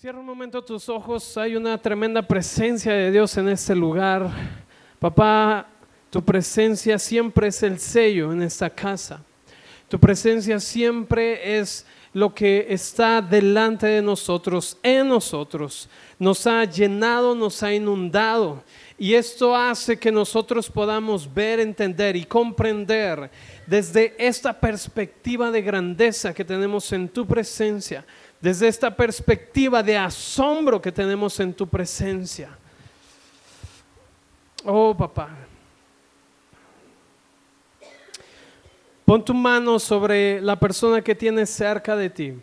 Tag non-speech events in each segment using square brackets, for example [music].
Cierra un momento tus ojos, hay una tremenda presencia de Dios en este lugar. Papá, tu presencia siempre es el sello en esta casa. Tu presencia siempre es lo que está delante de nosotros, en nosotros. Nos ha llenado, nos ha inundado. Y esto hace que nosotros podamos ver, entender y comprender desde esta perspectiva de grandeza que tenemos en tu presencia desde esta perspectiva de asombro que tenemos en tu presencia. Oh, papá. Pon tu mano sobre la persona que tienes cerca de ti.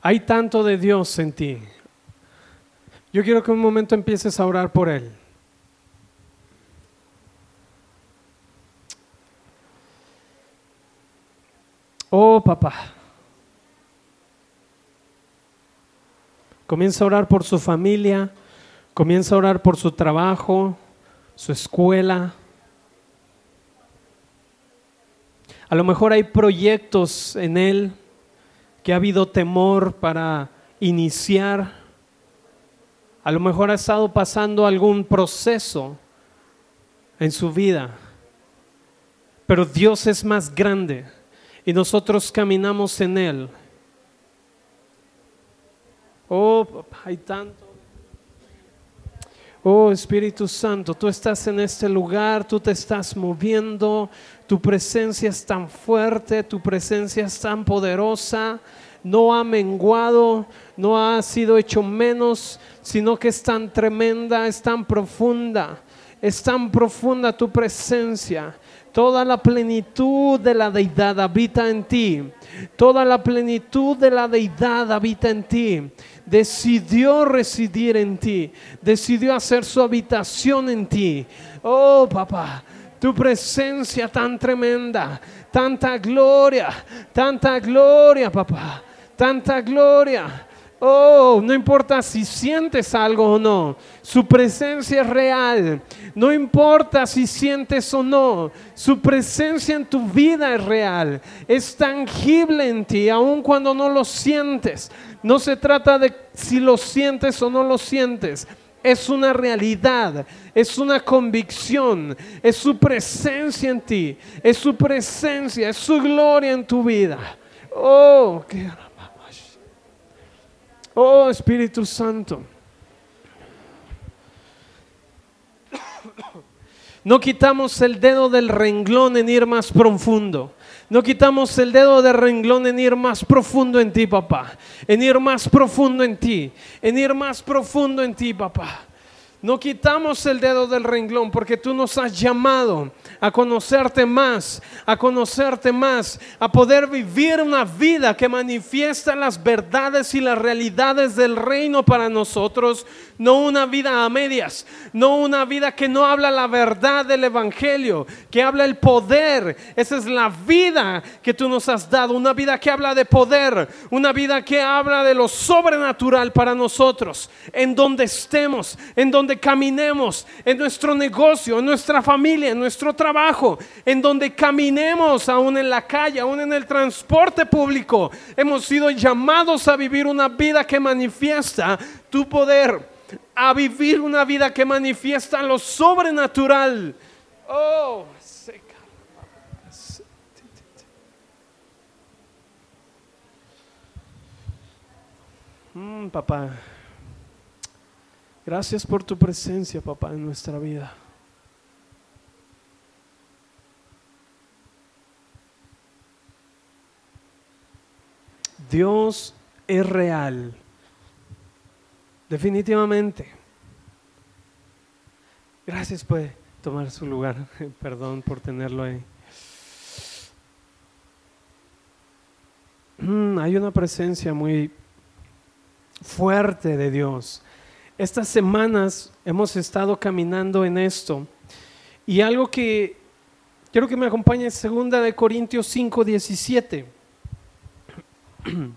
Hay tanto de Dios en ti. Yo quiero que un momento empieces a orar por Él. Oh, papá. Comienza a orar por su familia, comienza a orar por su trabajo, su escuela. A lo mejor hay proyectos en él que ha habido temor para iniciar. A lo mejor ha estado pasando algún proceso en su vida. Pero Dios es más grande y nosotros caminamos en Él. Oh, hay tanto. Oh Espíritu Santo, tú estás en este lugar, tú te estás moviendo, tu presencia es tan fuerte, tu presencia es tan poderosa, no ha menguado, no ha sido hecho menos, sino que es tan tremenda, es tan profunda, es tan profunda tu presencia. Toda la plenitud de la deidad habita en ti. Toda la plenitud de la deidad habita en ti decidió residir en ti, decidió hacer su habitación en ti. Oh, papá, tu presencia tan tremenda, tanta gloria, tanta gloria, papá, tanta gloria. Oh, no importa si sientes algo o no, su presencia es real. No importa si sientes o no, su presencia en tu vida es real. Es tangible en ti, aun cuando no lo sientes. No se trata de si lo sientes o no lo sientes. Es una realidad, es una convicción, es su presencia en ti, es su presencia, es su gloria en tu vida. Oh, qué Oh Espíritu Santo. No quitamos el dedo del renglón en ir más profundo. No quitamos el dedo del renglón en ir más profundo en ti, papá. En ir más profundo en ti. En ir más profundo en ti, papá. No quitamos el dedo del renglón porque tú nos has llamado a conocerte más, a conocerte más, a poder vivir una vida que manifiesta las verdades y las realidades del reino para nosotros, no una vida a medias, no una vida que no habla la verdad del Evangelio, que habla el poder. Esa es la vida que tú nos has dado, una vida que habla de poder, una vida que habla de lo sobrenatural para nosotros, en donde estemos, en donde caminemos, en nuestro negocio, en nuestra familia, en nuestro trabajo, en donde caminemos, aún en la calle, aún en el transporte público. Hemos sido llamados a vivir una vida que manifiesta tu poder a vivir una vida que manifiesta lo sobrenatural. Oh, mm, papá, gracias por tu presencia, papá, en nuestra vida. Dios es real. Definitivamente. Gracias, puede tomar su lugar. [laughs] Perdón por tenerlo ahí. Mm, hay una presencia muy fuerte de Dios. Estas semanas hemos estado caminando en esto. Y algo que quiero que me acompañe es segunda de Corintios 5, 17. [clears throat]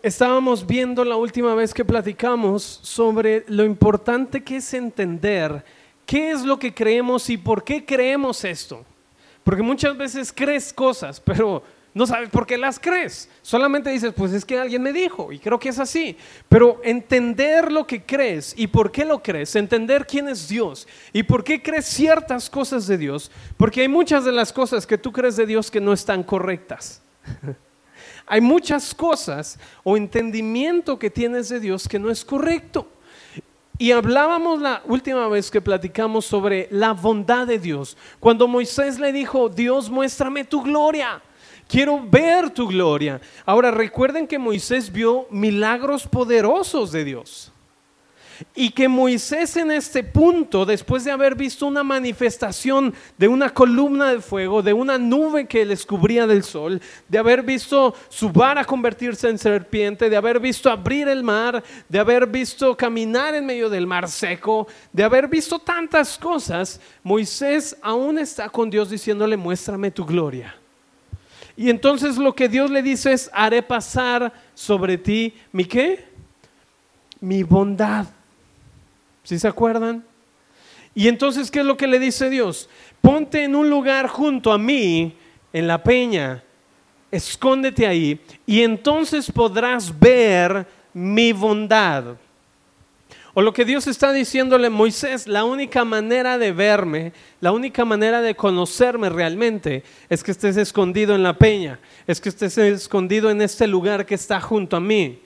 Estábamos viendo la última vez que platicamos sobre lo importante que es entender qué es lo que creemos y por qué creemos esto. Porque muchas veces crees cosas, pero no sabes por qué las crees. Solamente dices, pues es que alguien me dijo y creo que es así. Pero entender lo que crees y por qué lo crees, entender quién es Dios y por qué crees ciertas cosas de Dios, porque hay muchas de las cosas que tú crees de Dios que no están correctas. [laughs] hay muchas cosas o entendimiento que tienes de Dios que no es correcto. Y hablábamos la última vez que platicamos sobre la bondad de Dios. Cuando Moisés le dijo, Dios, muéstrame tu gloria. Quiero ver tu gloria. Ahora recuerden que Moisés vio milagros poderosos de Dios. Y que Moisés en este punto, después de haber visto una manifestación de una columna de fuego, de una nube que les cubría del sol, de haber visto su vara convertirse en serpiente, de haber visto abrir el mar, de haber visto caminar en medio del mar seco, de haber visto tantas cosas, Moisés aún está con Dios diciéndole, muéstrame tu gloria. Y entonces lo que Dios le dice es, haré pasar sobre ti mi qué? Mi bondad. ¿Sí se acuerdan? Y entonces, ¿qué es lo que le dice Dios? Ponte en un lugar junto a mí, en la peña, escóndete ahí, y entonces podrás ver mi bondad. O lo que Dios está diciéndole Moisés, la única manera de verme, la única manera de conocerme realmente es que estés escondido en la peña, es que estés escondido en este lugar que está junto a mí,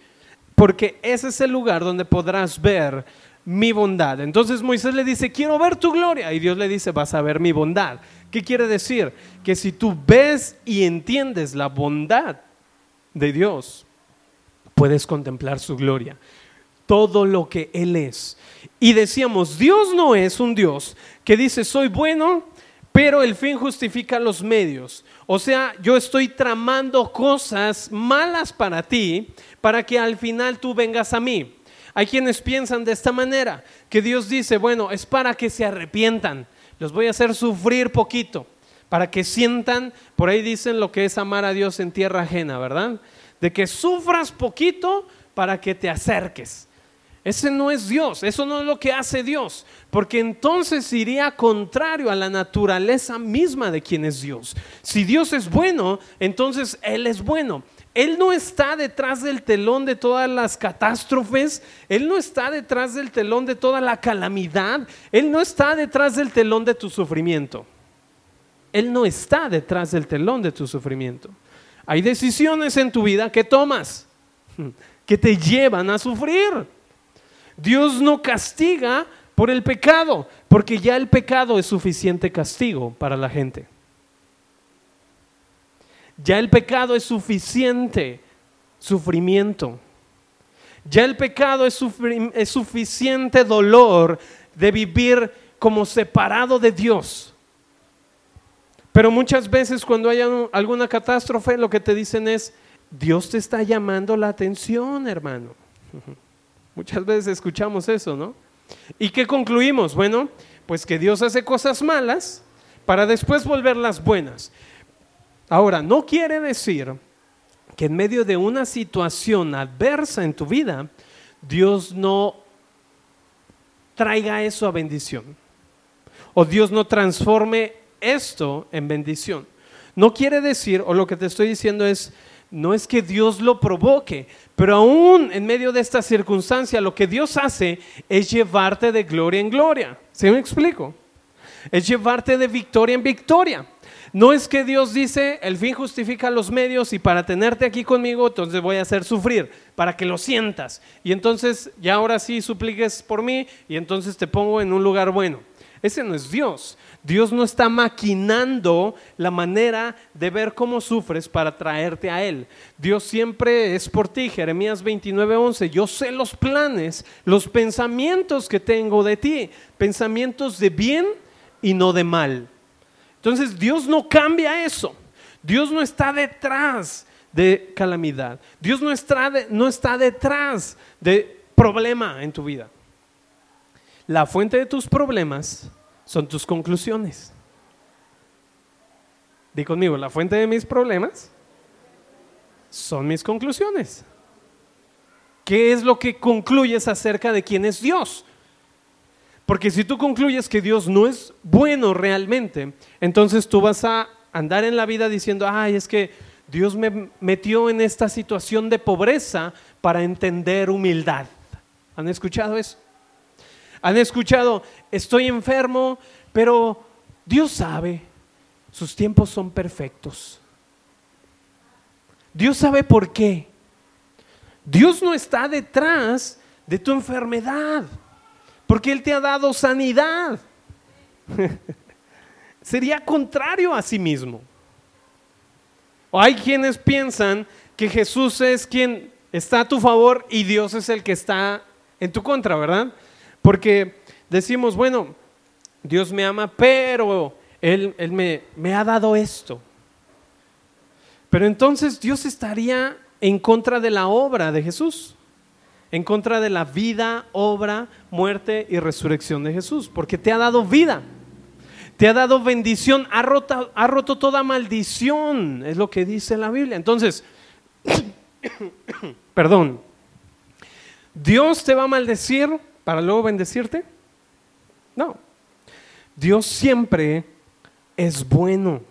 porque ese es el lugar donde podrás ver mi bondad. Entonces Moisés le dice, quiero ver tu gloria. Y Dios le dice, vas a ver mi bondad. ¿Qué quiere decir? Que si tú ves y entiendes la bondad de Dios, puedes contemplar su gloria todo lo que Él es. Y decíamos, Dios no es un Dios que dice, soy bueno, pero el fin justifica los medios. O sea, yo estoy tramando cosas malas para ti para que al final tú vengas a mí. Hay quienes piensan de esta manera, que Dios dice, bueno, es para que se arrepientan, los voy a hacer sufrir poquito, para que sientan, por ahí dicen lo que es amar a Dios en tierra ajena, ¿verdad? De que sufras poquito para que te acerques. Ese no es Dios, eso no es lo que hace Dios, porque entonces iría contrario a la naturaleza misma de quien es Dios. Si Dios es bueno, entonces Él es bueno. Él no está detrás del telón de todas las catástrofes, Él no está detrás del telón de toda la calamidad, Él no está detrás del telón de tu sufrimiento. Él no está detrás del telón de tu sufrimiento. Hay decisiones en tu vida que tomas [laughs] que te llevan a sufrir. Dios no castiga por el pecado, porque ya el pecado es suficiente castigo para la gente. Ya el pecado es suficiente sufrimiento. Ya el pecado es, suficiente dolor de vivir como separado de Dios. Pero muchas veces cuando hay alguna catástrofe, lo que te dicen es, Dios te está llamando la atención, hermano. [laughs] Muchas veces escuchamos eso, ¿no? ¿Y qué concluimos? Bueno, pues que Dios hace cosas malas para después volverlas buenas. Ahora, no quiere decir que en medio de una situación adversa en tu vida, Dios no traiga eso a bendición. O Dios no transforme esto en bendición. No quiere decir, o lo que te estoy diciendo es, no es que Dios lo provoque, pero aún en medio de esta circunstancia, lo que Dios hace es llevarte de gloria en gloria. ¿Sí me explico? Es llevarte de victoria en victoria. No es que Dios dice, el fin justifica los medios y para tenerte aquí conmigo, entonces voy a hacer sufrir, para que lo sientas. Y entonces ya ahora sí supliques por mí y entonces te pongo en un lugar bueno. Ese no es Dios. Dios no está maquinando la manera de ver cómo sufres para traerte a Él. Dios siempre es por ti. Jeremías 29:11. Yo sé los planes, los pensamientos que tengo de ti. Pensamientos de bien y no de mal. Entonces Dios no cambia eso. Dios no está detrás de calamidad. Dios no está, no está detrás de problema en tu vida. La fuente de tus problemas son tus conclusiones. Di conmigo, la fuente de mis problemas son mis conclusiones. ¿qué es lo que concluyes acerca de quién es Dios? Porque si tú concluyes que Dios no es bueno realmente, entonces tú vas a andar en la vida diciendo, ay, es que Dios me metió en esta situación de pobreza para entender humildad. ¿Han escuchado eso? ¿Han escuchado, estoy enfermo, pero Dios sabe, sus tiempos son perfectos? Dios sabe por qué. Dios no está detrás de tu enfermedad, porque Él te ha dado sanidad. [laughs] Sería contrario a sí mismo. O hay quienes piensan que Jesús es quien está a tu favor y Dios es el que está en tu contra, ¿verdad? Porque decimos, bueno, Dios me ama, pero Él, me, me ha dado esto. Pero entonces Dios estaría en contra de la obra de Jesús, en contra de la vida, obra, muerte y resurrección de Jesús, porque te ha dado vida, te ha dado bendición, ha ha roto toda maldición, es lo que dice la Biblia. Entonces, [coughs] perdón, ¿Dios te va a maldecir para luego bendecirte? No, Dios siempre es bueno.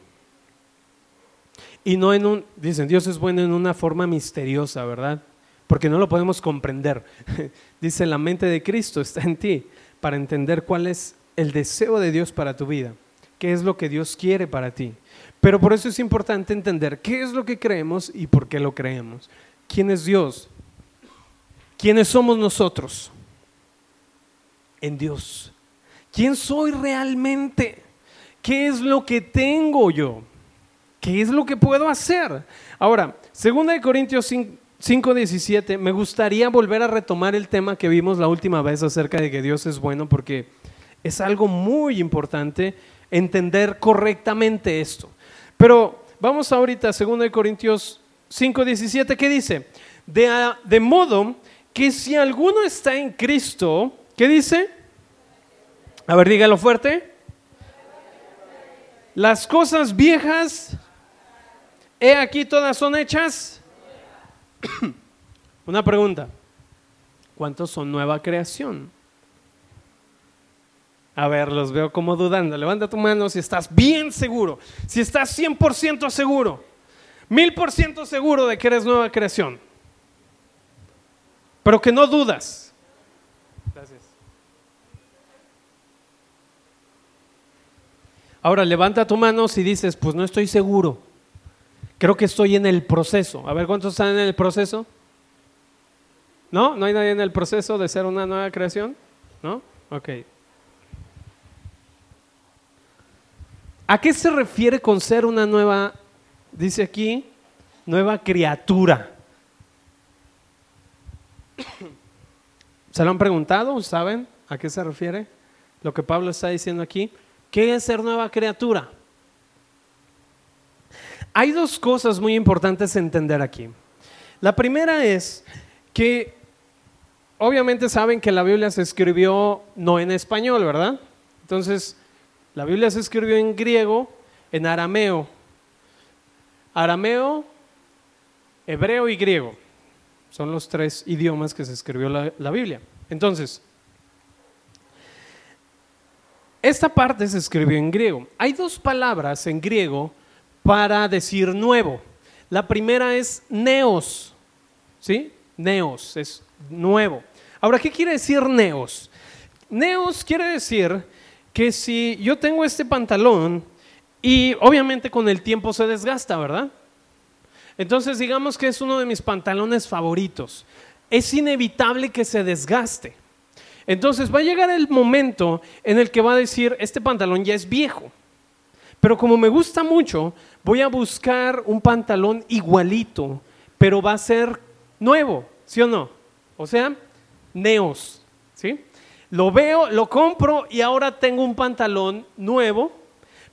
Y no en un, dicen, Dios es bueno en una forma misteriosa, ¿verdad? Porque no lo podemos comprender. [laughs] Dice, la mente de Cristo está en ti para entender cuál es el deseo de Dios para tu vida, qué es lo que Dios quiere para ti. Pero por eso es importante entender qué es lo que creemos y por qué lo creemos. ¿Quién es Dios? ¿Quiénes somos nosotros? En Dios. ¿Quién soy realmente? ¿Qué es lo que tengo yo? ¿Qué es lo que puedo hacer? Ahora, 2 Corintios 5, 17, me gustaría volver a retomar el tema que vimos la última vez acerca de que Dios es bueno, porque es algo muy importante entender correctamente esto. Pero vamos ahorita a 2 Corintios 5, 17, ¿qué dice? De, de modo que si alguno está en Cristo, ¿qué dice? A ver, dígalo fuerte. Las cosas viejas He aquí todas son hechas. [coughs] Una pregunta. ¿Cuántos son nueva creación? A ver, los veo como dudando. Levanta tu mano si estás bien seguro, si estás 100% seguro, mil por ciento seguro de que eres nueva creación. Pero que no dudas. Gracias. Ahora levanta tu mano si dices, pues no estoy seguro. Creo que estoy en el proceso. A ver, ¿cuántos están en el proceso? ¿No? ¿No hay nadie en el proceso de ser una nueva creación? ¿No? Ok. ¿A qué se refiere con ser una nueva, dice aquí, nueva criatura? ¿Se lo han preguntado? ¿Saben a qué se refiere lo que Pablo está diciendo aquí? ¿Qué es ser nueva criatura? Hay dos cosas muy importantes a entender aquí. La primera es que obviamente saben que la Biblia se escribió no en español, ¿verdad? Entonces, la Biblia se escribió en griego, en arameo. Arameo, hebreo y griego. Son los tres idiomas que se escribió la, la Biblia. Entonces, esta parte se escribió en griego. Hay dos palabras en griego para decir nuevo. La primera es neos, ¿sí? Neos, es nuevo. Ahora, ¿qué quiere decir neos? Neos quiere decir que si yo tengo este pantalón y obviamente con el tiempo se desgasta, ¿verdad? Entonces digamos que es uno de mis pantalones favoritos. Es inevitable que se desgaste. Entonces va a llegar el momento en el que va a decir, este pantalón ya es viejo. Pero como me gusta mucho, voy a buscar un pantalón igualito, pero va a ser nuevo, ¿sí o no? O sea, neos, ¿sí? Lo veo, lo compro y ahora tengo un pantalón nuevo,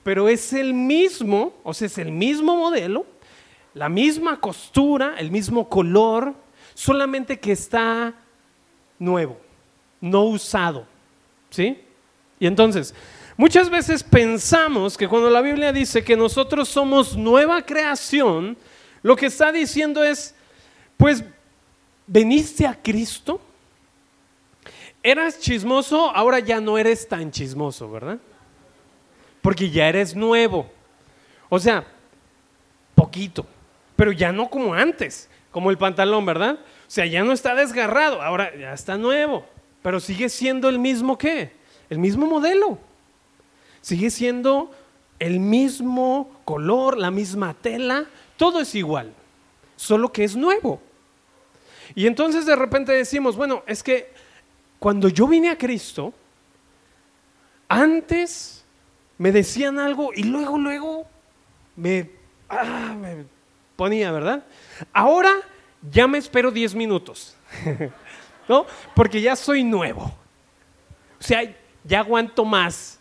pero es el mismo, o sea, es el mismo modelo, la misma costura, el mismo color, solamente que está nuevo, no usado, ¿sí? Y entonces, Muchas veces pensamos que cuando la Biblia dice que nosotros somos nueva creación, lo que está diciendo es, pues veniste a Cristo, eras chismoso, ahora ya no eres tan chismoso, ¿verdad? Porque ya eres nuevo. O sea, poquito, pero ya no como antes, como el pantalón, ¿verdad? O sea, ya no está desgarrado, ahora ya está nuevo, pero sigue siendo el mismo qué? El mismo modelo. Sigue siendo el mismo color, la misma tela, todo es igual, solo que es nuevo. Y entonces de repente decimos, bueno, es que cuando yo vine a Cristo, antes me decían algo y luego, luego me, ah, me ponía, ¿verdad? Ahora ya me espero 10 minutos, [laughs] ¿no? Porque ya soy nuevo. O sea, ya aguanto más.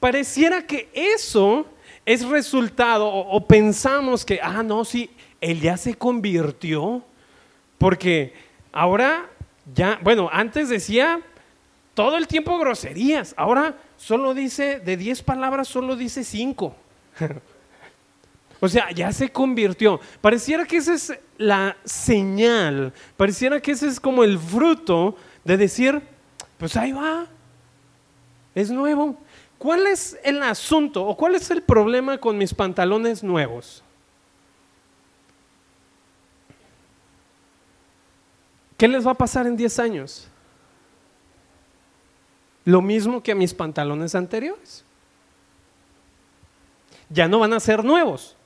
Pareciera que eso es resultado, o, pensamos que, ah, no, sí, él ya se convirtió, porque ahora ya, bueno, antes decía todo el tiempo groserías, ahora solo dice, de 10 palabras, solo dice 5. [laughs] o sea, ya se convirtió. Pareciera que esa es la señal, pareciera que ese es como el fruto de decir, pues ahí va, es nuevo. ¿Cuál es el asunto o cuál es el problema con mis pantalones nuevos? ¿Qué les va a pasar en 10 años? Lo mismo que a mis pantalones anteriores. Ya no van a ser nuevos.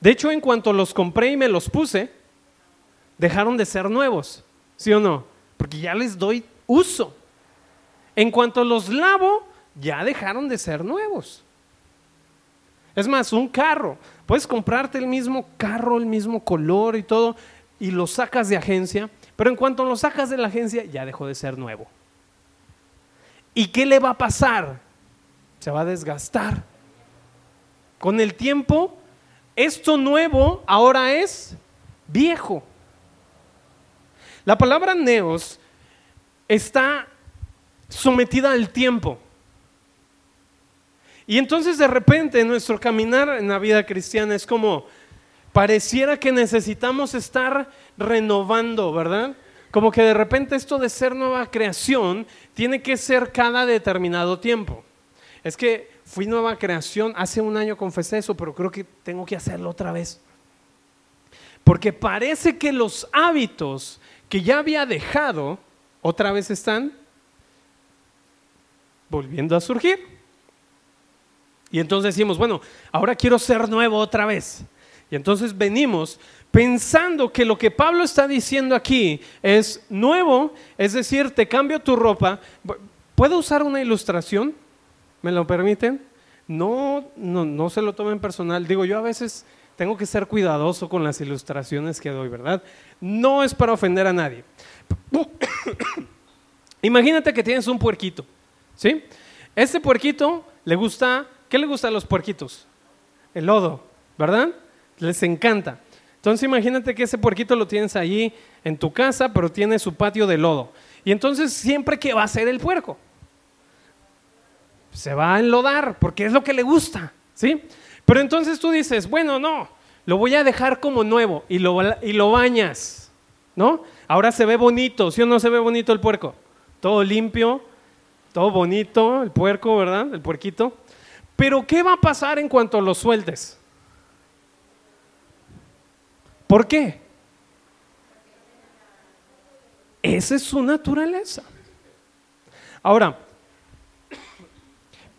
De hecho, en cuanto los compré y me los puse, dejaron de ser nuevos. ¿Sí o no? Porque ya les doy uso. En cuanto los lavo, ya dejaron de ser nuevos. Es más, un carro, puedes comprarte el mismo carro, el mismo color y todo, y lo sacas de agencia, pero en cuanto lo sacas de la agencia, ya dejó de ser nuevo. ¿Y qué le va a pasar? Se va a desgastar. Con el tiempo, esto nuevo ahora es viejo. La palabra neos está sometida al tiempo. Y entonces de repente nuestro caminar en la vida cristiana es como, pareciera que necesitamos estar renovando, ¿verdad? Como que de repente esto de ser nueva creación tiene que ser cada determinado tiempo. Es que fui nueva creación, hace un año confesé eso, pero creo que tengo que hacerlo otra vez. Porque parece que los hábitos que ya había dejado, otra vez están volviendo a surgir. Y entonces decimos, bueno, ahora quiero ser nuevo otra vez. Y entonces venimos pensando que lo que Pablo está diciendo aquí es nuevo, es decir, te cambio tu ropa. ¿Puedo usar una ilustración? ¿Me lo permiten? No, no, no se lo tomen personal. Digo, yo a veces tengo que ser cuidadoso con las ilustraciones que doy, ¿verdad? No es para ofender a nadie. [coughs] Imagínate que tienes un puerquito, ¿sí? Este puerquito le gusta ¿Qué le gusta a los puerquitos? El lodo, ¿verdad? Les encanta. Entonces imagínate que ese puerquito lo tienes allí en tu casa, pero tiene su patio de lodo. Y entonces siempre que va a ser el puerco, se va a enlodar porque es lo que le gusta, ¿sí? Pero entonces tú dices, bueno, no, lo voy a dejar como nuevo y lo, y lo bañas, ¿no? Ahora se ve bonito, ¿sí o no se ve bonito el puerco? Todo limpio, todo bonito, el puerco, ¿verdad? El puerquito. Pero ¿qué va a pasar en cuanto lo sueltes? ¿Por qué? Esa es su naturaleza. Ahora,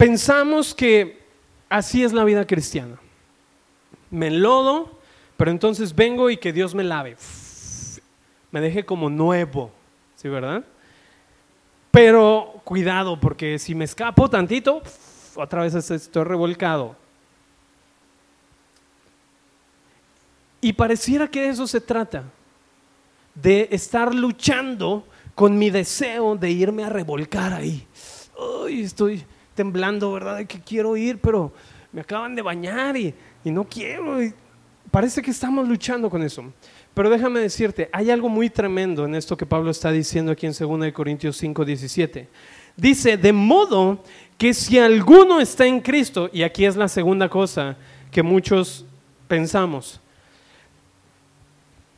pensamos que así es la vida cristiana. Me enlodo, pero entonces vengo y que Dios me lave. Me deje como nuevo, ¿sí verdad? Pero cuidado, porque si me escapo tantito, otra vez estoy revolcado. Y pareciera que de eso se trata, de estar luchando con mi deseo de irme a revolcar ahí. Ay, estoy temblando, ¿verdad? De que quiero ir, pero me acaban de bañar y, no quiero. parece que estamos luchando con eso. Pero déjame decirte, hay algo muy tremendo en esto que Pablo está diciendo aquí en 2 Corintios 5, 17. Dice, de modo que si alguno está en Cristo, y aquí es la segunda cosa que muchos pensamos,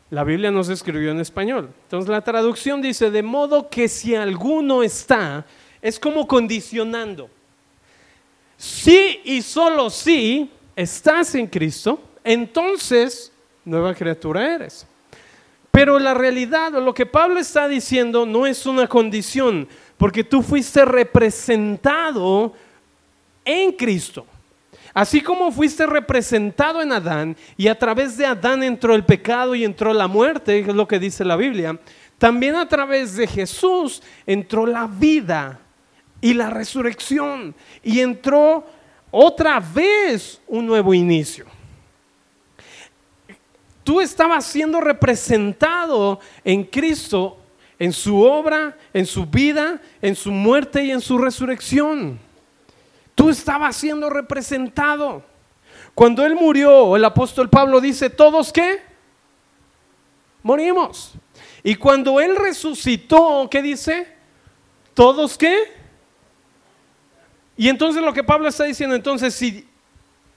La Biblia no se escribió en español. Entonces la traducción dice, de modo que si alguno está, es como condicionando. Si y solo si estás en Cristo, entonces nueva criatura eres. Pero la realidad lo que Pablo está diciendo no es una condición, porque tú fuiste representado en Cristo. Así como fuiste representado en Adán y a través de Adán entró el pecado y entró la muerte, es lo que dice la Biblia, también a través de Jesús entró la vida y la resurrección y entró otra vez un nuevo inicio. Tú estabas siendo representado en Cristo, en su obra, en su vida, en su muerte y en su resurrección. Tú estabas siendo representado. Cuando Él murió, el apóstol Pablo dice, ¿todos qué? Morimos. Y cuando Él resucitó, ¿qué dice? ¿Todos qué? Y entonces lo que Pablo está diciendo, entonces si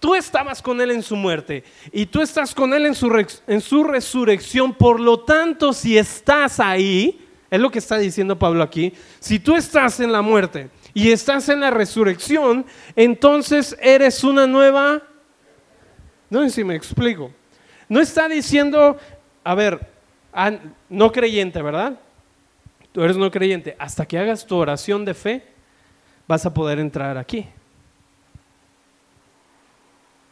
tú estabas con Él en su muerte y tú estás con Él en su, resurrección, por lo tanto, si estás ahí, es lo que está diciendo Pablo aquí, si tú estás en la muerte y estás en la resurrección, entonces eres una nueva... No sé si me explico. No está diciendo, a ver, no creyente, ¿verdad? Tú eres no creyente. Hasta que hagas tu oración de fe, vas a poder entrar aquí.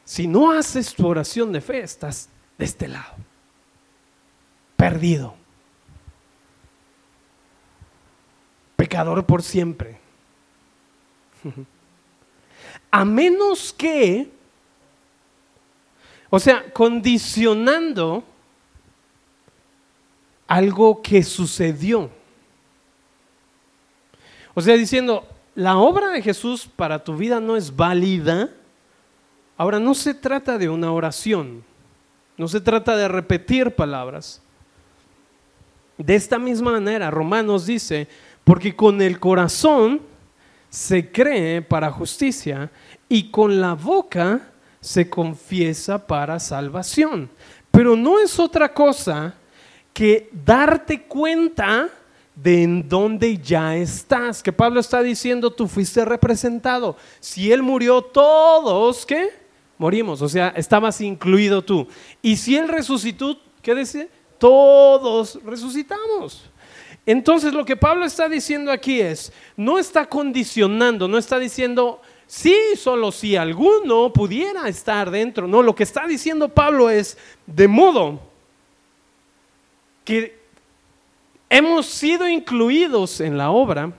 Si no haces tu oración de fe, estás de este lado, perdido, pecador por siempre. [laughs] A menos que, o sea, condicionando algo que sucedió. O sea, diciendo, la obra de Jesús para tu vida no es válida. Ahora, no se trata de una oración, no se trata de repetir palabras. De esta misma manera, Romanos dice, porque con el corazón se cree para justicia y con la boca se confiesa para salvación. Pero no es otra cosa que darte cuenta de en dónde ya estás. Que Pablo está diciendo, tú fuiste representado. Si Él murió, todos, ¿qué? Morimos. O sea, estabas incluido tú. Y si Él resucitó, ¿qué dice? Todos resucitamos. Entonces lo que Pablo está diciendo aquí es, no está condicionando, no está diciendo, sí, solo si alguno pudiera estar dentro. No, lo que está diciendo Pablo es, de modo que hemos sido incluidos en la obra,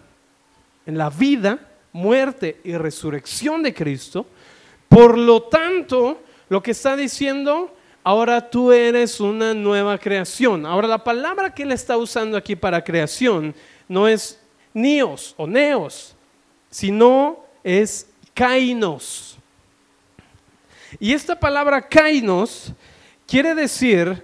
en la vida, muerte y resurrección de Cristo. Por lo tanto, lo que está diciendo ahora tú eres una nueva creación. Ahora la palabra que él está usando aquí para creación no es nios o neos, sino es kainos. Y esta palabra kainos quiere decir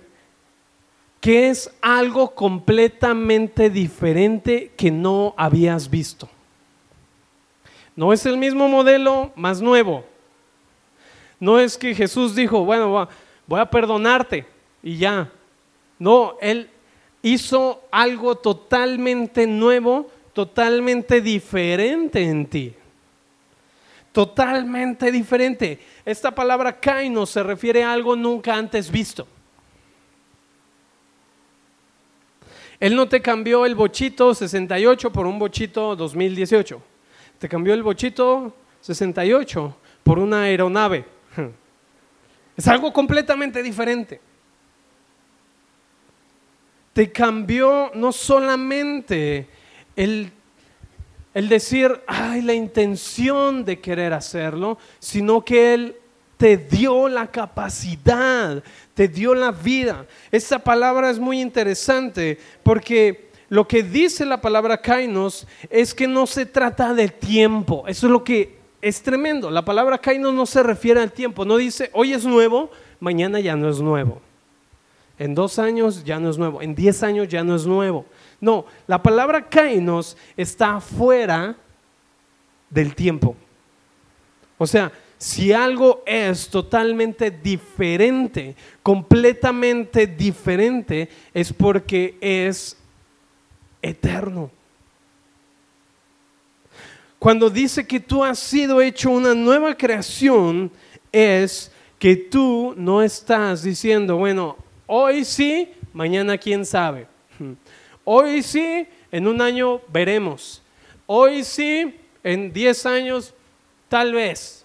que es algo completamente diferente que no habías visto. No es el mismo modelo, más nuevo. No es que Jesús dijo, bueno, voy a perdonarte y ya. No, Él hizo algo totalmente nuevo, totalmente diferente en ti. Totalmente diferente. Esta palabra kainos se refiere a algo nunca antes visto. Él no te cambió el bochito 68 por un bochito 2018. Te cambió el bochito 68 por una aeronave. [laughs] Es algo completamente diferente. Te cambió no solamente el, el decir, ay, la intención de querer hacerlo, sino que Él te dio la capacidad, te dio la vida. Esta palabra es muy interesante porque lo que dice la palabra kainos es que no se trata de tiempo. Eso es lo que es tremendo. La palabra kainos no se refiere al tiempo. No dice, hoy es nuevo, mañana ya no es nuevo. En dos años ya no es nuevo. En diez años ya no es nuevo. No, la palabra kainos está fuera del tiempo. O sea, Si algo es totalmente diferente, completamente diferente, es porque es eterno. Cuando dice que tú has sido hecho una nueva creación, es que tú no estás diciendo, bueno, hoy sí, mañana quién sabe. [laughs] Hoy sí, en un año veremos. Hoy sí, en diez años, tal vez.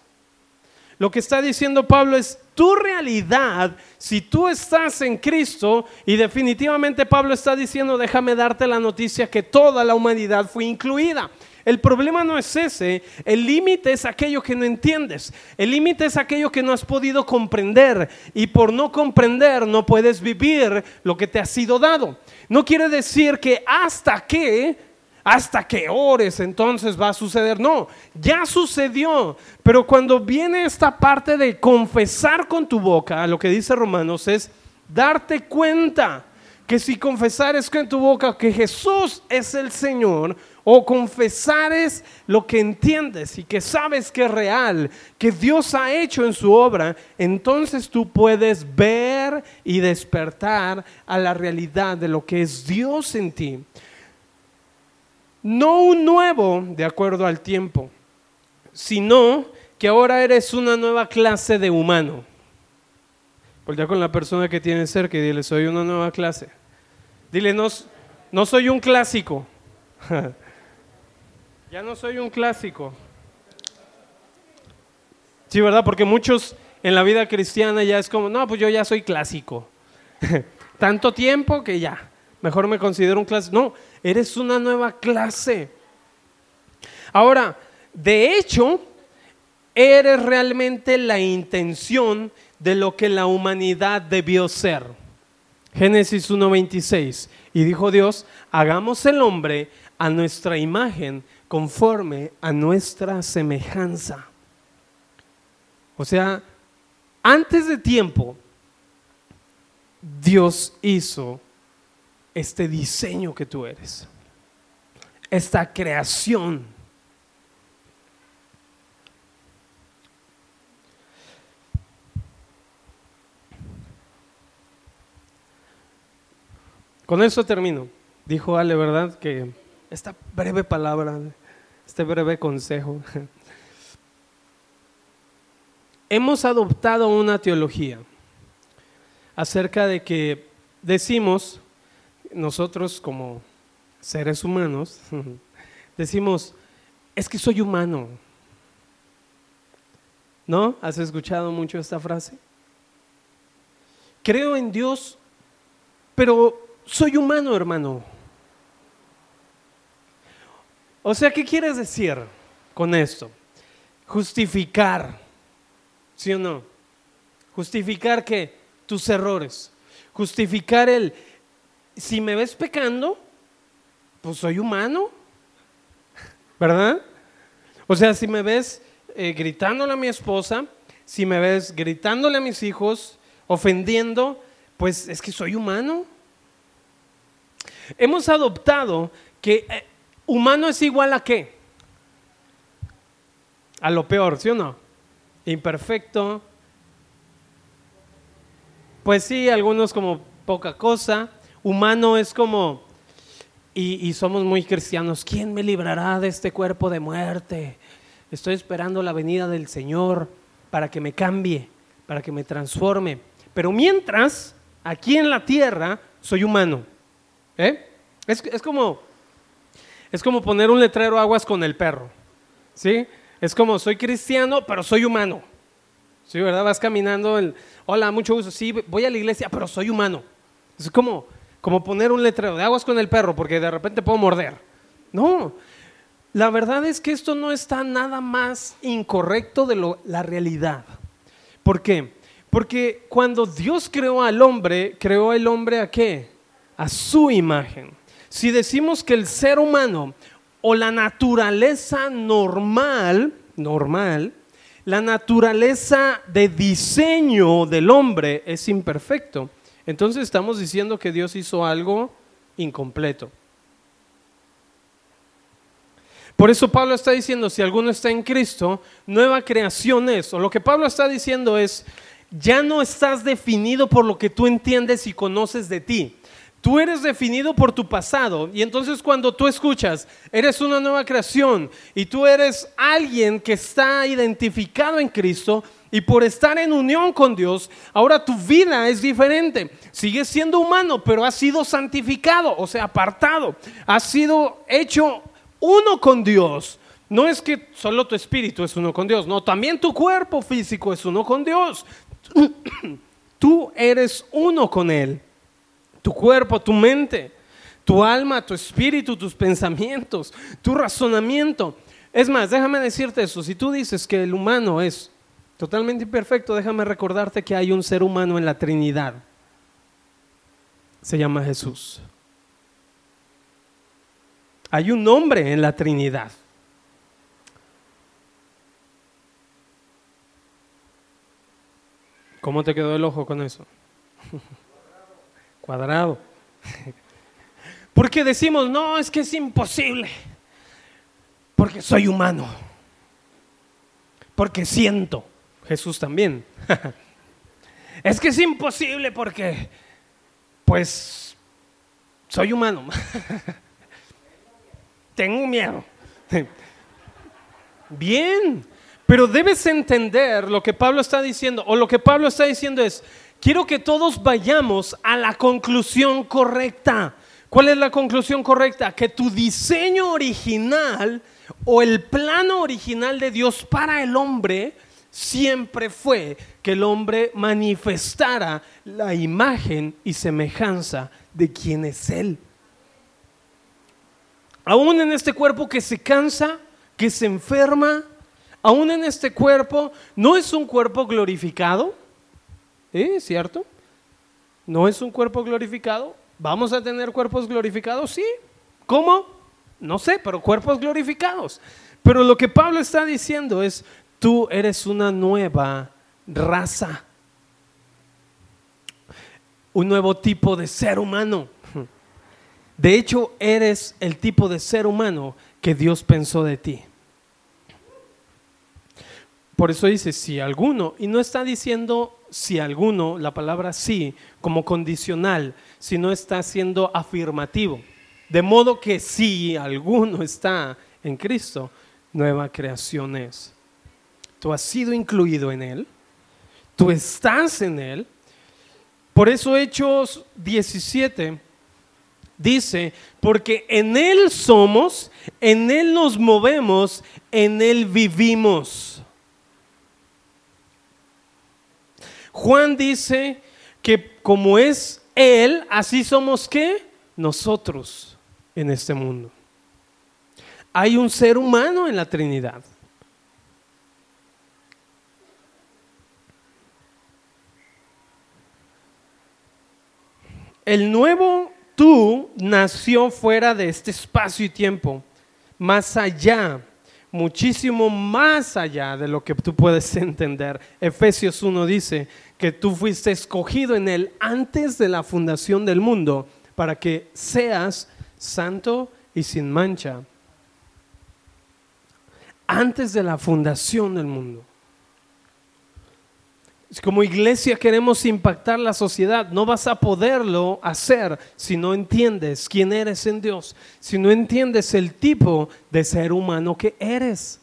Lo que está diciendo Pablo es tu realidad, si tú estás en Cristo, y definitivamente Pablo está diciendo, déjame darte la noticia que toda la humanidad fue incluida. El problema no es ese, el límite es aquello que no entiendes, el límite es aquello que no has podido comprender y por no comprender no puedes vivir lo que te ha sido dado. No quiere decir que hasta que hasta que ores entonces va a suceder. No, ya sucedió. Pero cuando viene esta parte de confesar con tu boca, lo que dice Romanos es darte cuenta que si confesares con tu boca que Jesús es el Señor, o confesares lo que entiendes y que sabes que es real, que Dios ha hecho en su obra, entonces tú puedes ver y despertar a la realidad de lo que es Dios en ti. No un nuevo de acuerdo al tiempo, sino que ahora eres una nueva clase de humano. Voltea con la persona que tiene cerca y dile, soy una nueva clase. Dile, no, no soy un clásico. [laughs] ya no soy un clásico. Sí, ¿verdad? Porque muchos en la vida cristiana ya es como, no, pues yo ya soy clásico. [laughs] Tanto tiempo que ya, mejor me considero un clásico. No, eres una nueva clase. Ahora, de hecho, eres realmente la intención de lo que la humanidad debió ser. Génesis 1.26. Y dijo Dios, hagamos el hombre a nuestra imagen conforme a nuestra semejanza. O sea, antes de tiempo, Dios hizo este diseño que tú eres, esta creación. Con eso termino. Dijo Ale, ¿verdad? Que esta breve palabra, este breve consejo. [laughs] Hemos adoptado una teología acerca de que decimos nosotros como seres humanos [laughs] decimos, es que soy humano. ¿No? ¿Has escuchado mucho esta frase? Creo en Dios, pero soy humano, hermano. O sea, ¿qué quieres decir con esto? Justificar, ¿sí o no? Justificar que tus errores, justificar el, si me ves pecando, pues soy humano, ¿verdad? O sea, si me ves eh, gritándole a mi esposa, si me ves gritándole a mis hijos, ofendiendo, pues es que soy humano. Hemos adoptado que eh, humano es igual a qué? A lo peor, ¿sí o no? Imperfecto. Pues sí, algunos como poca cosa, humano es como, y, somos muy cristianos, ¿quién me librará de este cuerpo de muerte? Estoy esperando la venida del Señor para que me cambie, para que me transforme. Pero mientras, aquí en la tierra, soy humano. ¿eh? Es, como, es como poner un letrero aguas con el perro. ¿Sí? Es como, soy cristiano, pero soy humano. ¿Sí, verdad? Vas caminando, el, hola, mucho gusto. Sí, voy a la iglesia, pero soy humano. Es como, como poner un letrero de aguas con el perro porque de repente puedo morder. No, la verdad es que esto no está nada más incorrecto de lo, la realidad. ¿Por qué? Porque cuando Dios creó al hombre, creó el hombre a qué? A su imagen. Si decimos que el ser humano o la naturaleza normal, normal, la naturaleza de diseño del hombre es imperfecto. Entonces estamos diciendo que Dios hizo algo incompleto. Por eso Pablo está diciendo, si alguno está en Cristo, nueva creación es. O lo que Pablo está diciendo es, ya no estás definido por lo que tú entiendes y conoces de ti. Tú eres definido por tu pasado y entonces cuando tú escuchas, eres una nueva creación y tú eres alguien que está identificado en Cristo y por estar en unión con Dios, ahora tu vida es diferente. Sigues siendo humano, pero has sido santificado, o sea, apartado. Has sido hecho uno con Dios. No es que solo tu espíritu es uno con Dios, no, también tu cuerpo físico es uno con Dios. [clears throat] Tú eres uno con Él tu cuerpo, tu mente, tu alma, tu espíritu, tus pensamientos, tu razonamiento. Es más, déjame decirte eso, si tú dices que el humano es totalmente imperfecto, déjame recordarte que hay un ser humano en la Trinidad. Se llama Jesús. Hay un hombre en la Trinidad. ¿Cómo te quedó el ojo con eso? [laughs] cuadrado. [laughs] Porque decimos, no, es que es imposible. Porque soy humano. Porque siento. Jesús también. [laughs] es que es imposible porque, pues, soy humano. [laughs] Tengo miedo. [laughs] Bien, pero debes entender lo que Pablo está diciendo, o lo que Pablo está diciendo es, quiero que todos vayamos a la conclusión correcta. ¿Cuál es la conclusión correcta? Que tu diseño original o el plano original de Dios para el hombre siempre fue que el hombre manifestara la imagen y semejanza de quien es Él. Aún en este cuerpo que se cansa, que se enferma, aún en este cuerpo, no es un cuerpo glorificado. ¿Cierto? ¿No es un cuerpo glorificado? ¿Vamos a tener cuerpos glorificados? Sí. ¿Cómo? No sé, pero cuerpos glorificados. Pero lo que Pablo está diciendo es, tú eres una nueva raza, un nuevo tipo de ser humano. De hecho, eres el tipo de ser humano que Dios pensó de ti. Por eso dice, si alguno, y no está diciendo si alguno, la palabra sí, como condicional, si no está siendo afirmativo. De modo que si alguno está en Cristo, nueva creación es. Tú has sido incluido en Él, tú estás en Él. Por eso Hechos 17 dice, porque en Él somos, en Él nos movemos, en Él vivimos. Juan dice que como es Él, así somos qué? Nosotros en este mundo. Hay un ser humano en la Trinidad. El nuevo tú nació fuera de este espacio y tiempo, más allá muchísimo más allá de lo que tú puedes [laughs] entender. Efesios 1 dice que tú fuiste escogido en Él antes de la fundación del mundo para que seas santo y sin mancha. Antes de la fundación del mundo. Como iglesia queremos impactar la sociedad. No vas a poderlo hacer si no entiendes quién eres en Dios, si no entiendes el tipo de ser humano que eres.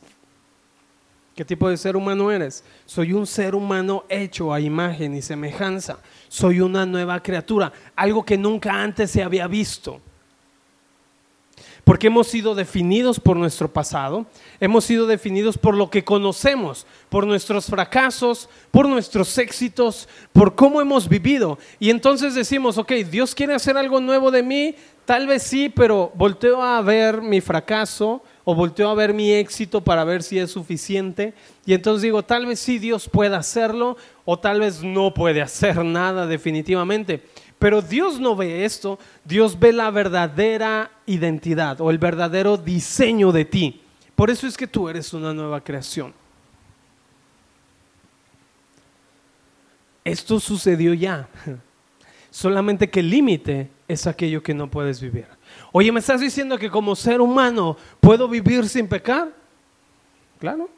¿Qué tipo de ser humano eres? Soy un ser humano hecho a imagen y semejanza. Soy una nueva criatura, algo que nunca antes se había visto. Porque hemos sido definidos por nuestro pasado, hemos sido definidos por lo que conocemos, por nuestros fracasos, por nuestros éxitos, por cómo hemos vivido. Y entonces decimos, ok, Dios quiere hacer algo nuevo de mí, tal vez sí, pero volteo a ver mi fracaso o volteo a ver mi éxito para ver si es suficiente. Y entonces digo, tal vez sí Dios pueda hacerlo o tal vez no puede hacer nada definitivamente. Pero Dios no ve esto, Dios ve la verdadera identidad o el verdadero diseño de ti. Por eso es que tú eres una nueva creación. Esto sucedió ya. [laughs] Solamente que el límite es aquello que no puedes vivir. Oye, ¿me estás diciendo que como ser humano puedo vivir sin pecar? Claro.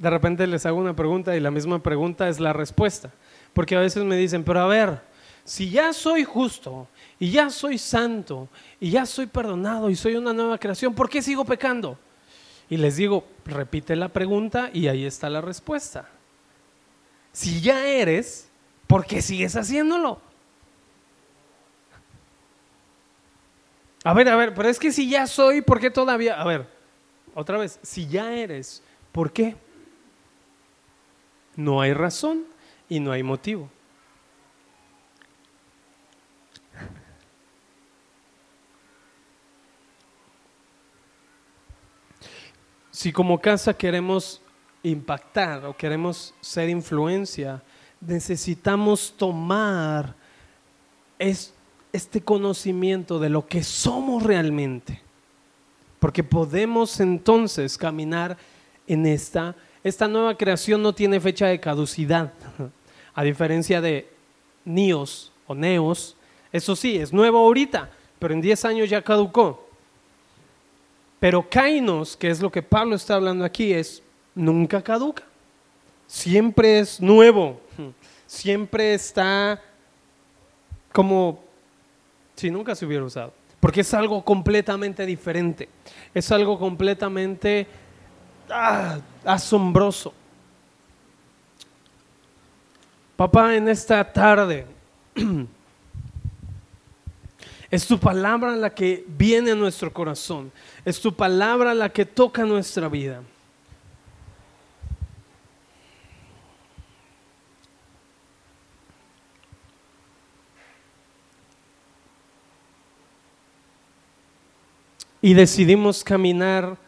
De repente les hago una pregunta y la misma pregunta es la respuesta. Porque a veces me dicen, pero a ver, si ya soy justo y ya soy santo y ya soy perdonado y soy una nueva creación, ¿por qué sigo pecando? Y les digo, repite la pregunta y ahí está la respuesta. Si ya eres, ¿por qué sigues haciéndolo? A ver, a ver, pero es que si ya soy, ¿por qué todavía? A ver, otra vez, si ya eres, ¿por qué? No hay razón y no hay motivo. Si como casa queremos impactar o queremos ser influencia, necesitamos tomar este conocimiento de lo que somos realmente. Porque podemos entonces caminar en esta esta nueva creación no tiene fecha de caducidad, a diferencia de Nios o Neos. Eso sí, es nuevo ahorita, pero en 10 años ya caducó. Pero Kainos, que es lo que Pablo está hablando aquí, es nunca caduca. Siempre es nuevo. Siempre está como si nunca se hubiera usado. Porque es algo completamente diferente. Es algo completamente ah, asombroso. Papá, en esta tarde [clears throat] es tu palabra la que viene a nuestro corazón, es tu palabra la que toca nuestra vida. Y decidimos caminar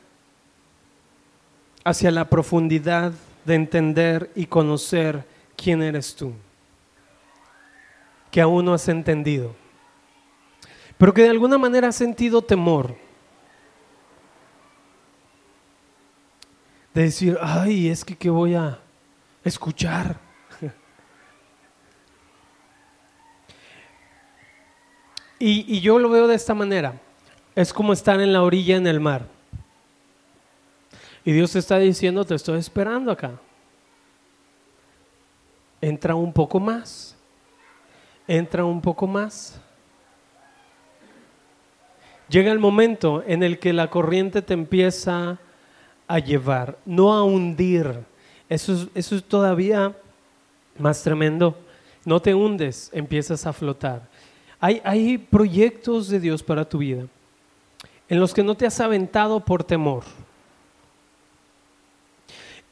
hacia la profundidad de entender y conocer quién eres tú, que aún no has entendido, pero que de alguna manera has sentido temor. De decir, ay, es que ¿qué voy a escuchar? [laughs] y, y yo lo veo de esta manera. Es como estar en la orilla en el mar. Y Dios te está diciendo, te estoy esperando acá. Entra un poco más. Entra un poco más. Llega el momento en el que la corriente te empieza a llevar, no a hundir. Eso es, eso es todavía más tremendo. No te hundes, empiezas a flotar. Hay, hay proyectos de Dios para tu vida en los que no te has aventado por temor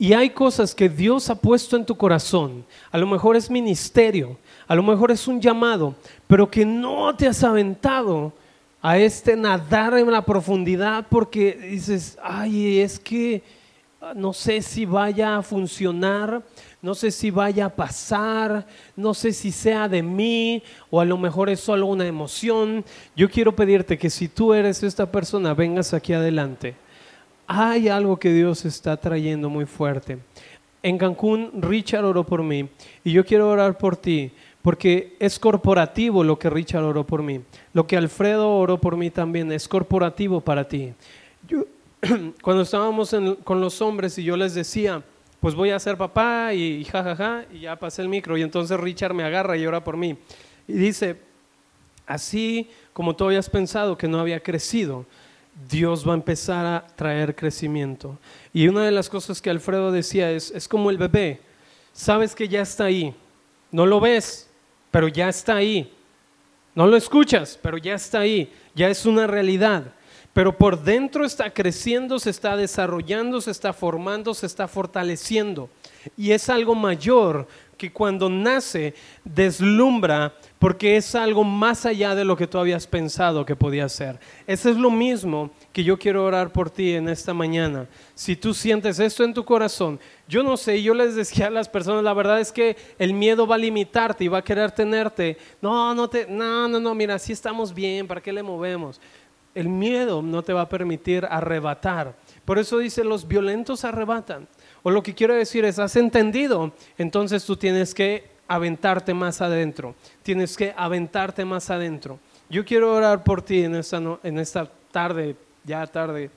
y hay cosas que Dios ha puesto en tu corazón. A lo mejor es ministerio, a lo mejor es un llamado, pero que no te has aventado a este nadar en la profundidad porque dices, ay, es que ah, no sé si vaya a funcionar, no sé si vaya a pasar, no sé si sea de mí o a lo mejor es solo una emoción. Yo quiero pedirte que si tú eres esta persona, vengas aquí adelante hay algo que Dios está trayendo muy fuerte. En Cancún, Richard oró por mí y yo quiero orar por ti porque es corporativo lo que Richard oró por mí. Lo que Alfredo oró por mí también es corporativo para ti. [clears throat] cuando estábamos con los hombres y yo les decía, pues voy a ser papá y jajaja, y ya pasé el micro y entonces Richard me agarra y ora por mí. Y dice, así como tú habías pensado que no había crecido, Dios va a empezar a traer crecimiento. Y una de las cosas que Alfredo decía es, es como el bebé, sabes que ya está ahí, no lo ves, pero ya está ahí, no lo escuchas, pero ya está ahí, ya es una realidad. Pero por dentro está creciendo, se está desarrollando, se está formando, se está fortaleciendo. Y es algo mayor que cuando nace deslumbra porque es algo más allá de lo que tú habías pensado que podía ser. Eso es lo mismo que yo quiero orar por ti en esta mañana. Si tú sientes esto en tu corazón, yo no sé, yo les decía a las personas, la verdad es que el miedo va a limitarte y va a querer tenerte. No, no te no, no, no, mira, si estamos bien, ¿para qué le movemos? El miedo no te va a permitir arrebatar. Por eso dice, los violentos arrebatan. O lo que quiero decir es, has entendido, entonces tú tienes que aventarte más adentro, tienes que aventarte más adentro. Yo quiero orar por ti en esta, en esta tarde, ya tarde.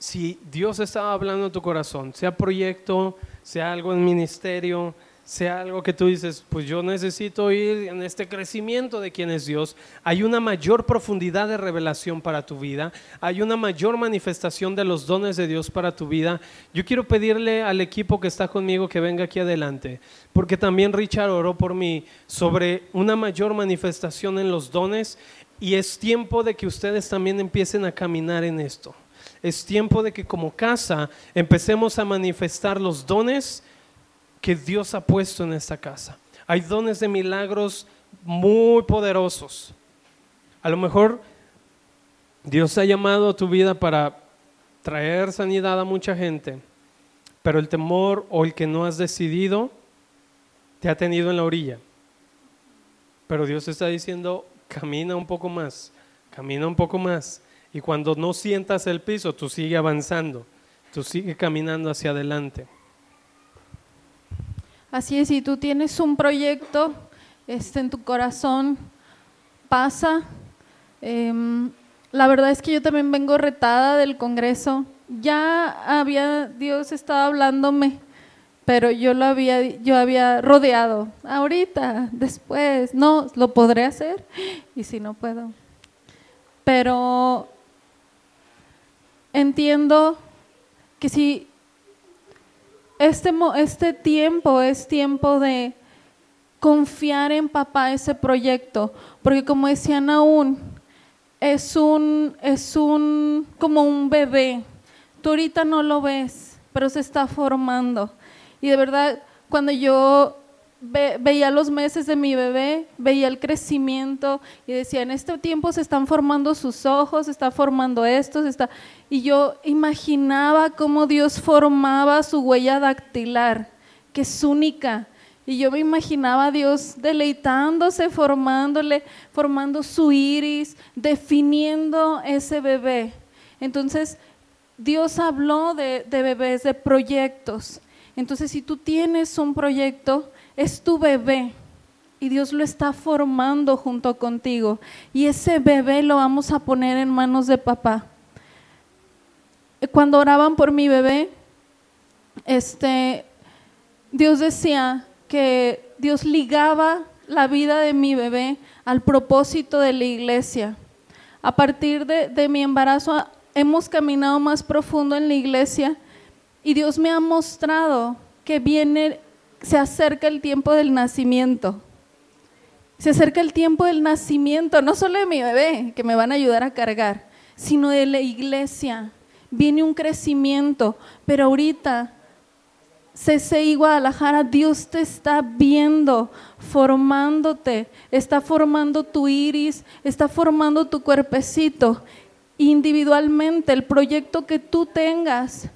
Si Dios estaba hablando en tu corazón, sea proyecto, sea algo en ministerio, sea algo que tú dices, pues yo necesito ir en este crecimiento de quién es Dios, hay una mayor profundidad de revelación para tu vida, hay una mayor manifestación de los dones de Dios para tu vida. Yo quiero pedirle al equipo que está conmigo que venga aquí adelante, porque también Richard oró por mí sobre una mayor manifestación en los dones y es tiempo de que ustedes también empiecen a caminar en esto. Es tiempo de que como casa empecemos a manifestar los dones que Dios ha puesto en esta casa. Hay dones de milagros muy poderosos. A lo mejor Dios ha llamado a tu vida para traer sanidad a mucha gente, pero el temor o el que no has decidido te ha tenido en la orilla. Pero Dios está diciendo, camina un poco más, camina un poco más. Y cuando no sientas el piso, tú sigue avanzando, tú sigue caminando hacia adelante. Así es, si tú tienes un proyecto este, en tu corazón, pasa. Em, la verdad es que yo también vengo retada del Congreso. Ya había, Dios estaba hablándome, pero yo lo había, yo había rodeado. Ahorita, después, no, lo podré hacer. [gasps] Y si no puedo. Pero entiendo que si este, este tiempo es tiempo de confiar en papá ese proyecto, porque como decían aún, es un, es un, como un bebé. Tú ahorita no lo ves, pero se está formando. Y de verdad, cuando yo veía los meses de mi bebé, veía el crecimiento y decía, en este tiempo se están formando sus ojos, se está formando esto, se está... Y yo imaginaba cómo Dios formaba su huella dactilar, que es única. Y yo me imaginaba a Dios deleitándose, formándole, formando su iris, definiendo ese bebé. Entonces, Dios habló de, de bebés, de proyectos. Entonces, si tú tienes un proyecto, es tu bebé y Dios lo está formando junto contigo. Y ese bebé lo vamos a poner en manos de papá. Cuando oraban por mi bebé, este, Dios decía que Dios ligaba la vida de mi bebé al propósito de la iglesia. A partir de, de mi embarazo hemos caminado más profundo en la iglesia y Dios me ha mostrado que viene se acerca el tiempo del nacimiento. Se acerca el tiempo del nacimiento, no solo de mi bebé, que me van a ayudar a cargar, sino de la iglesia. Viene un crecimiento, pero ahorita CCI Guadalajara, Dios te está viendo, formándote, está formando tu iris, está formando tu cuerpecito. Individualmente, el proyecto que tú tengas,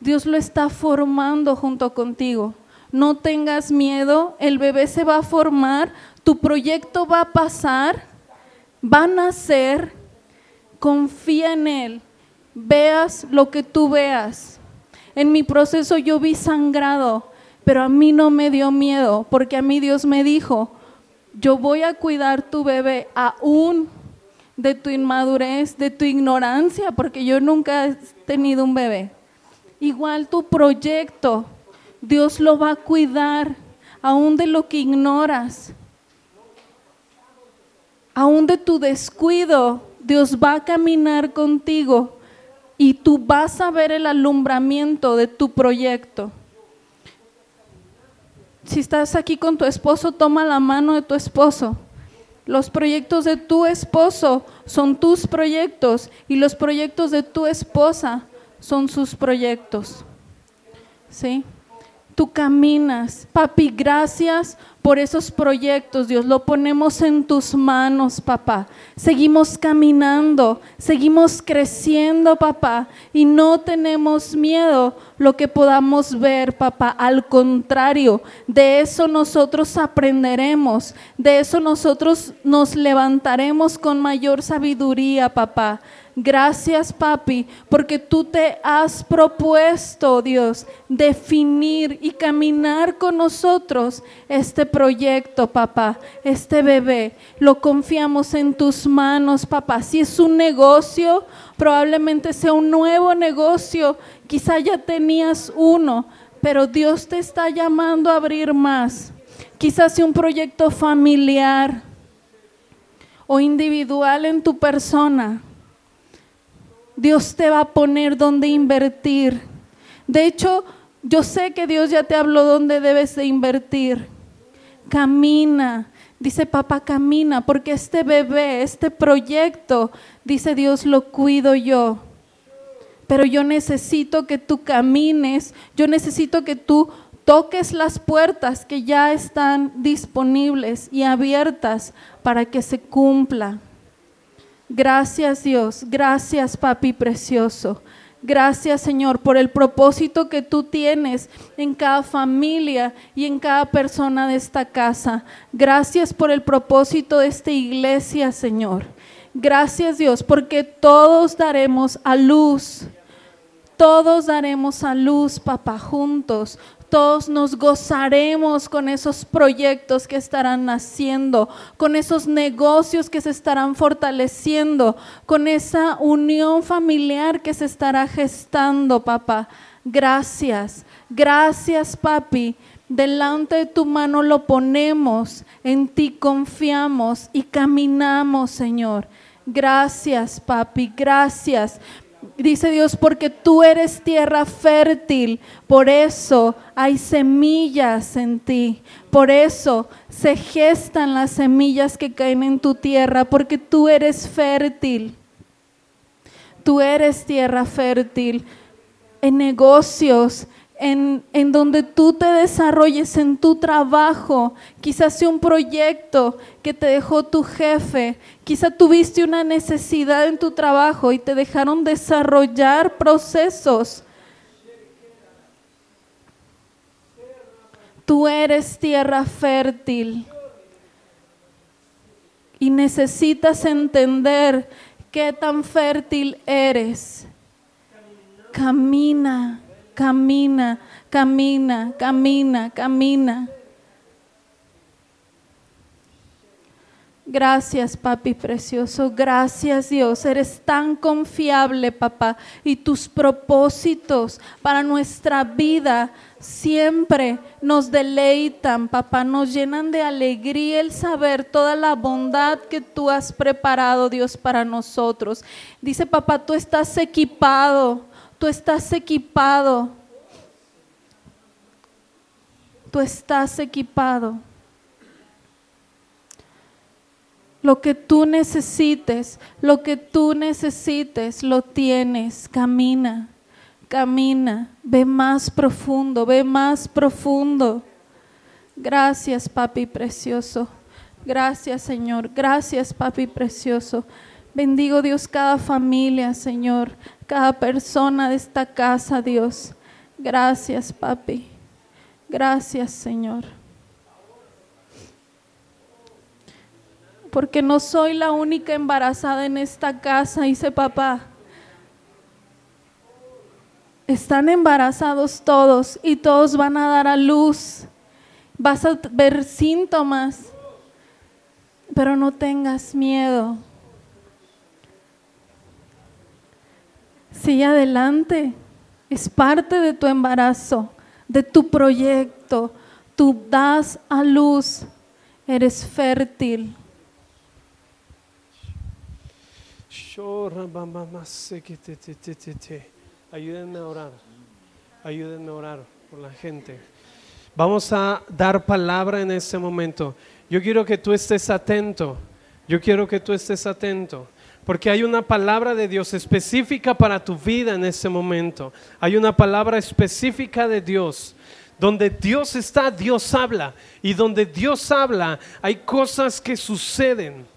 Dios lo está formando junto contigo no tengas miedo, el bebé se va a formar, tu proyecto va a pasar, va a nacer, confía en él, veas lo que tú veas. En mi proceso yo vi sangrado, pero a mí no me dio miedo, porque a mí Dios me dijo, yo voy a cuidar tu bebé aún de tu inmadurez, de tu ignorancia, porque yo nunca he tenido un bebé. Igual tu proyecto, Dios lo va a cuidar, aún de lo que ignoras, aún de tu descuido, Dios va a caminar contigo y tú vas a ver el alumbramiento de tu proyecto. Si estás aquí con tu esposo, toma la mano de tu esposo. Los proyectos de tu esposo son tus proyectos y los proyectos de tu esposa son sus proyectos. ¿Sí? Tú caminas. Papi, gracias por esos proyectos, Dios. Lo ponemos en tus manos, papá. Seguimos caminando, seguimos creciendo, papá. Y no tenemos miedo lo que podamos ver, papá. Al contrario, de eso nosotros aprenderemos. De eso nosotros nos levantaremos con mayor sabiduría, papá. Gracias, papi, porque tú te has propuesto, Dios, definir y caminar con nosotros este proyecto, papá, este bebé. Lo confiamos en tus manos, papá. Si es un negocio, probablemente sea un nuevo negocio. Quizá ya tenías uno, pero Dios te está llamando a abrir más. Quizás sea un proyecto familiar o individual en tu persona. Dios te va a poner donde invertir. De hecho, yo sé que Dios ya te habló dónde debes de invertir. Camina, dice papá, camina, porque este bebé, este proyecto, dice Dios, lo cuido yo. Pero yo necesito que tú camines, yo necesito que tú toques las puertas que ya están disponibles y abiertas para que se cumpla. Gracias Dios, gracias papi precioso. Gracias Señor por el propósito que tú tienes en cada familia y en cada persona de esta casa. Gracias por el propósito de esta iglesia Señor. Gracias Dios porque todos daremos a luz. Todos daremos a luz, papá, juntos todos nos gozaremos con esos proyectos que estarán naciendo, con esos negocios que se estarán fortaleciendo, con esa unión familiar que se estará gestando, papá. Gracias, gracias, papi. Delante de tu mano lo ponemos, en ti confiamos y caminamos, Señor. Gracias, papi, gracias dice Dios, porque tú eres tierra fértil, por eso hay semillas en ti, por eso se gestan las semillas que caen en tu tierra, porque tú eres fértil. Tú eres tierra fértil en negocios, en, donde tú te desarrolles en tu trabajo, quizás sea un proyecto que te dejó tu jefe, quizás tuviste una necesidad en tu trabajo y te dejaron desarrollar procesos. Tú eres tierra fértil y necesitas entender qué tan fértil eres. Camina camina, camina, camina, camina. Gracias, papi precioso. Gracias, Dios. Eres tan confiable, papá. Y tus propósitos para nuestra vida siempre nos deleitan, papá. Nos llenan de alegría el saber toda la bondad que tú has preparado, Dios, para nosotros. Dice, papá, tú estás equipado Tú estás equipado. Tú estás equipado. Lo que tú necesites, lo que tú necesites, lo tienes. Camina, camina, ve más profundo, ve más profundo. Gracias, papi precioso. Gracias, Señor. Gracias, papi precioso. Bendigo Dios cada familia, Señor, cada persona de esta casa, Dios. Gracias, papi. Gracias, Señor. Porque no soy la única embarazada en esta casa, dice papá. Están embarazados todos y todos van a dar a luz. Vas a ver síntomas, pero no tengas miedo. Sigue adelante. Es parte de tu embarazo, de tu proyecto. Tú das a luz. Eres fértil. Ayúdenme a orar. Ayúdenme a orar por la gente. Vamos a dar palabra en este momento. Yo quiero que tú estés atento. Yo quiero que tú estés atento. Porque hay una palabra de Dios específica para tu vida en ese momento. Hay una palabra específica de Dios. Donde Dios está, Dios habla. Y donde Dios habla, hay cosas que suceden.